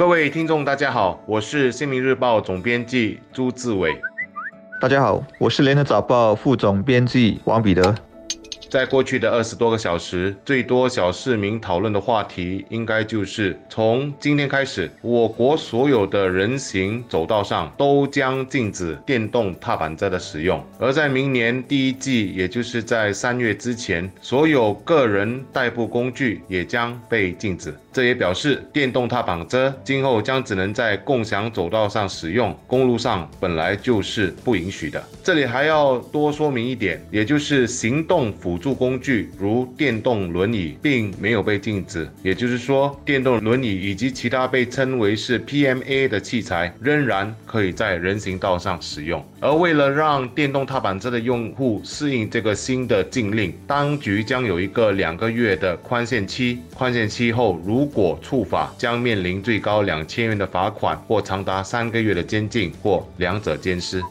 各位听众，大家好，我是《新民日报》总编辑朱志伟。大家好，我是《联合早报》副总编辑王彼得。在过去的二十多个小时，最多小市民讨论的话题，应该就是从今天开始，我国所有的人行走道上都将禁止电动踏板车的使用。而在明年第一季，也就是在三月之前，所有个人代步工具也将被禁止。这也表示，电动踏板车今后将只能在共享走道上使用，公路上本来就是不允许的。这里还要多说明一点，也就是行动辅助工具如电动轮椅并没有被禁止，也就是说，电动轮椅以及其他被称为是 PMA 的器材仍然可以在人行道上使用。而为了让电动踏板车的用户适应这个新的禁令，当局将有一个两个月的宽限期，宽限期后如如果触法，将面临最高两千元的罚款，或长达三个月的监禁，或两者兼施。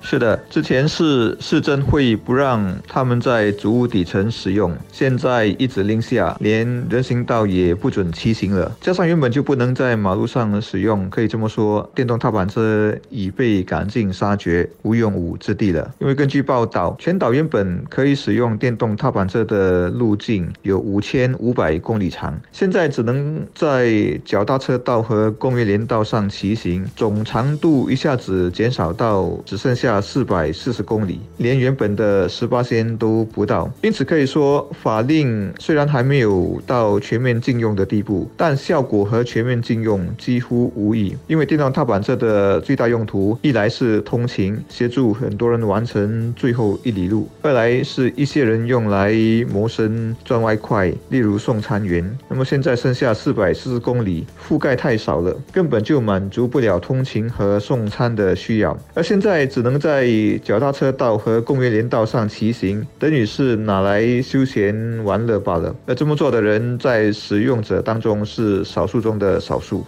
是的，之前是市政会不让他们在主屋底层使用，现在一指令下，连人行道也不准骑行了。加上原本就不能在马路上使用，可以这么说，电动踏板车已被赶尽杀绝，无用武之地了。因为根据报道，全岛原本可以使用电动踏板车的路径有五千五百公里长，现在只能在脚踏车道和工业连道上骑行，总长度一下子减少到只剩下。下四百四十公里，连原本的十八仙都不到，因此可以说法令虽然还没有到全面禁用的地步，但效果和全面禁用几乎无异。因为电动踏板车的最大用途，一来是通勤，协助很多人完成最后一里路；二来是一些人用来谋生赚外快，例如送餐员。那么现在剩下四百四十公里，覆盖太少了，根本就满足不了通勤和送餐的需要。而现在只能。在脚踏车道和公园连道上骑行，等于是拿来休闲玩乐罢了。而这么做的人，在使用者当中是少数中的少数。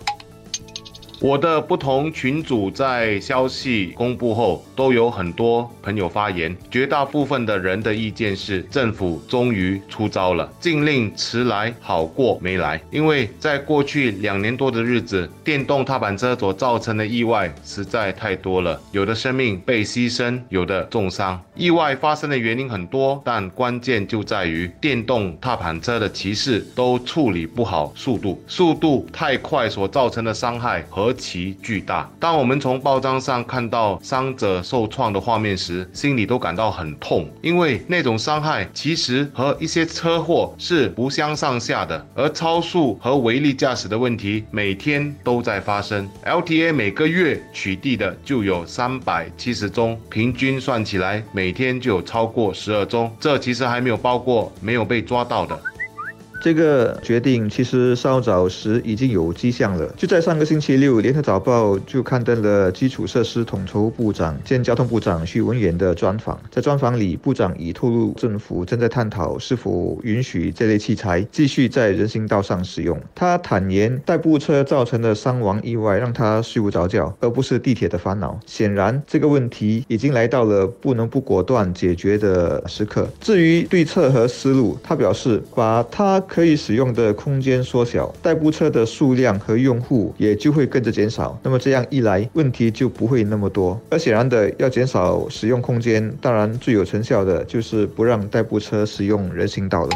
我的不同群组在消息公布后，都有很多朋友发言。绝大部分的人的意见是，政府终于出招了，禁令迟来好过没来。因为在过去两年多的日子，电动踏板车所造成的意外实在太多了，有的生命被牺牲，有的重伤。意外发生的原因很多，但关键就在于电动踏板车的骑士都处理不好速度，速度太快所造成的伤害和。其巨大！当我们从报章上看到伤者受创的画面时，心里都感到很痛，因为那种伤害其实和一些车祸是不相上下的。而超速和违例驾驶的问题每天都在发生，LTA 每个月取缔的就有三百七十宗，平均算起来每天就有超过十二宗。这其实还没有包括没有被抓到的。这个决定其实稍早时已经有迹象了。就在上个星期六，《联合早报》就刊登了基础设施统筹部长兼交通部长徐文远的专访。在专访里，部长已透露政府正在探讨是否允许这类器材继续在人行道上使用。他坦言，代步车造成的伤亡意外让他睡不着觉，而不是地铁的烦恼。显然，这个问题已经来到了不能不果断解决的时刻。至于对策和思路，他表示把他。可以使用的空间缩小，代步车的数量和用户也就会跟着减少。那么这样一来，问题就不会那么多。而显然的，要减少使用空间，当然最有成效的就是不让代步车使用人行道了。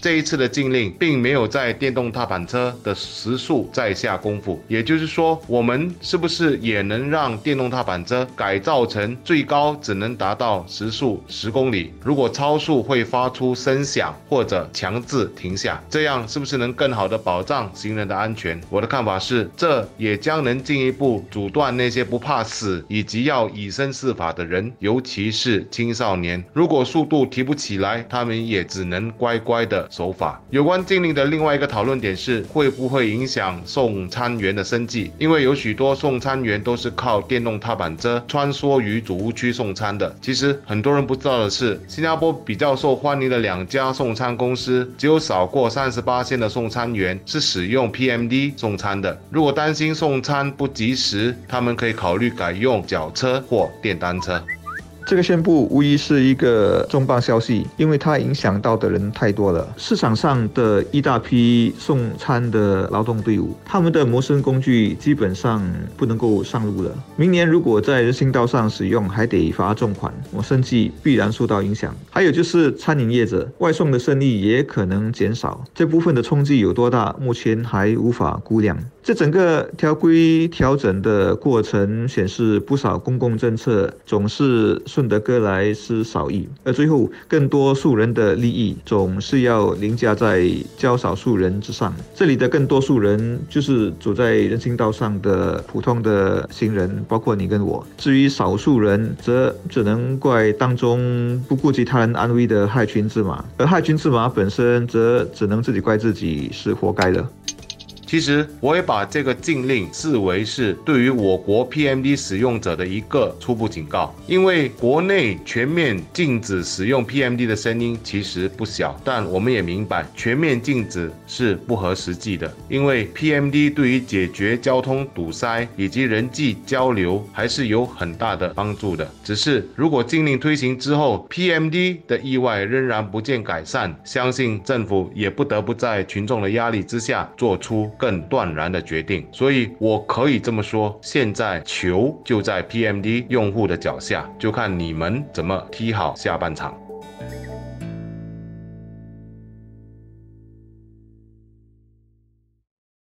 这一次的禁令并没有在电动踏板车的时速再下功夫，也就是说，我们是不是也能让电动踏板车改造成最高只能达到时速十公里？如果超速会发出声响或者强制停下，这样是不是能更好的保障行人的安全？我的看法是，这也将能进一步阻断那些不怕死以及要以身试法的人，尤其是青少年。如果速度提不起来，他们也只能乖乖的。手法有关禁令的另外一个讨论点是，会不会影响送餐员的生计？因为有许多送餐员都是靠电动踏板车穿梭于主屋区送餐的。其实很多人不知道的是，新加坡比较受欢迎的两家送餐公司，只有少过三十八线的送餐员是使用 PMD 送餐的。如果担心送餐不及时，他们可以考虑改用脚车或电单车。这个宣布无疑是一个重磅消息，因为它影响到的人太多了。市场上的一大批送餐的劳动队伍，他们的谋生工具基本上不能够上路了。明年如果在人行道上使用，还得罚重款，我生计必然受到影响。还有就是餐饮业者外送的生意也可能减少，这部分的冲击有多大，目前还无法估量。这整个条规调整的过程显示，不少公共政策总是顺得哥来失少意，而最后更多数人的利益总是要凌驾在较少数人之上。这里的更多数人就是走在人行道上的普通的行人，包括你跟我。至于少数人，则只能怪当中不顾及他人安危的害群之马，而害群之马本身则只能自己怪自己是活该的。其实，我也把这个禁令视为是对于我国 PMD 使用者的一个初步警告。因为国内全面禁止使用 PMD 的声音其实不小，但我们也明白，全面禁止是不合实际的。因为 PMD 对于解决交通堵塞以及人际交流还是有很大的帮助的。只是如果禁令推行之后，PMD 的意外仍然不见改善，相信政府也不得不在群众的压力之下做出。更断然的决定，所以我可以这么说：现在球就在 PMD 用户的脚下，就看你们怎么踢好下半场。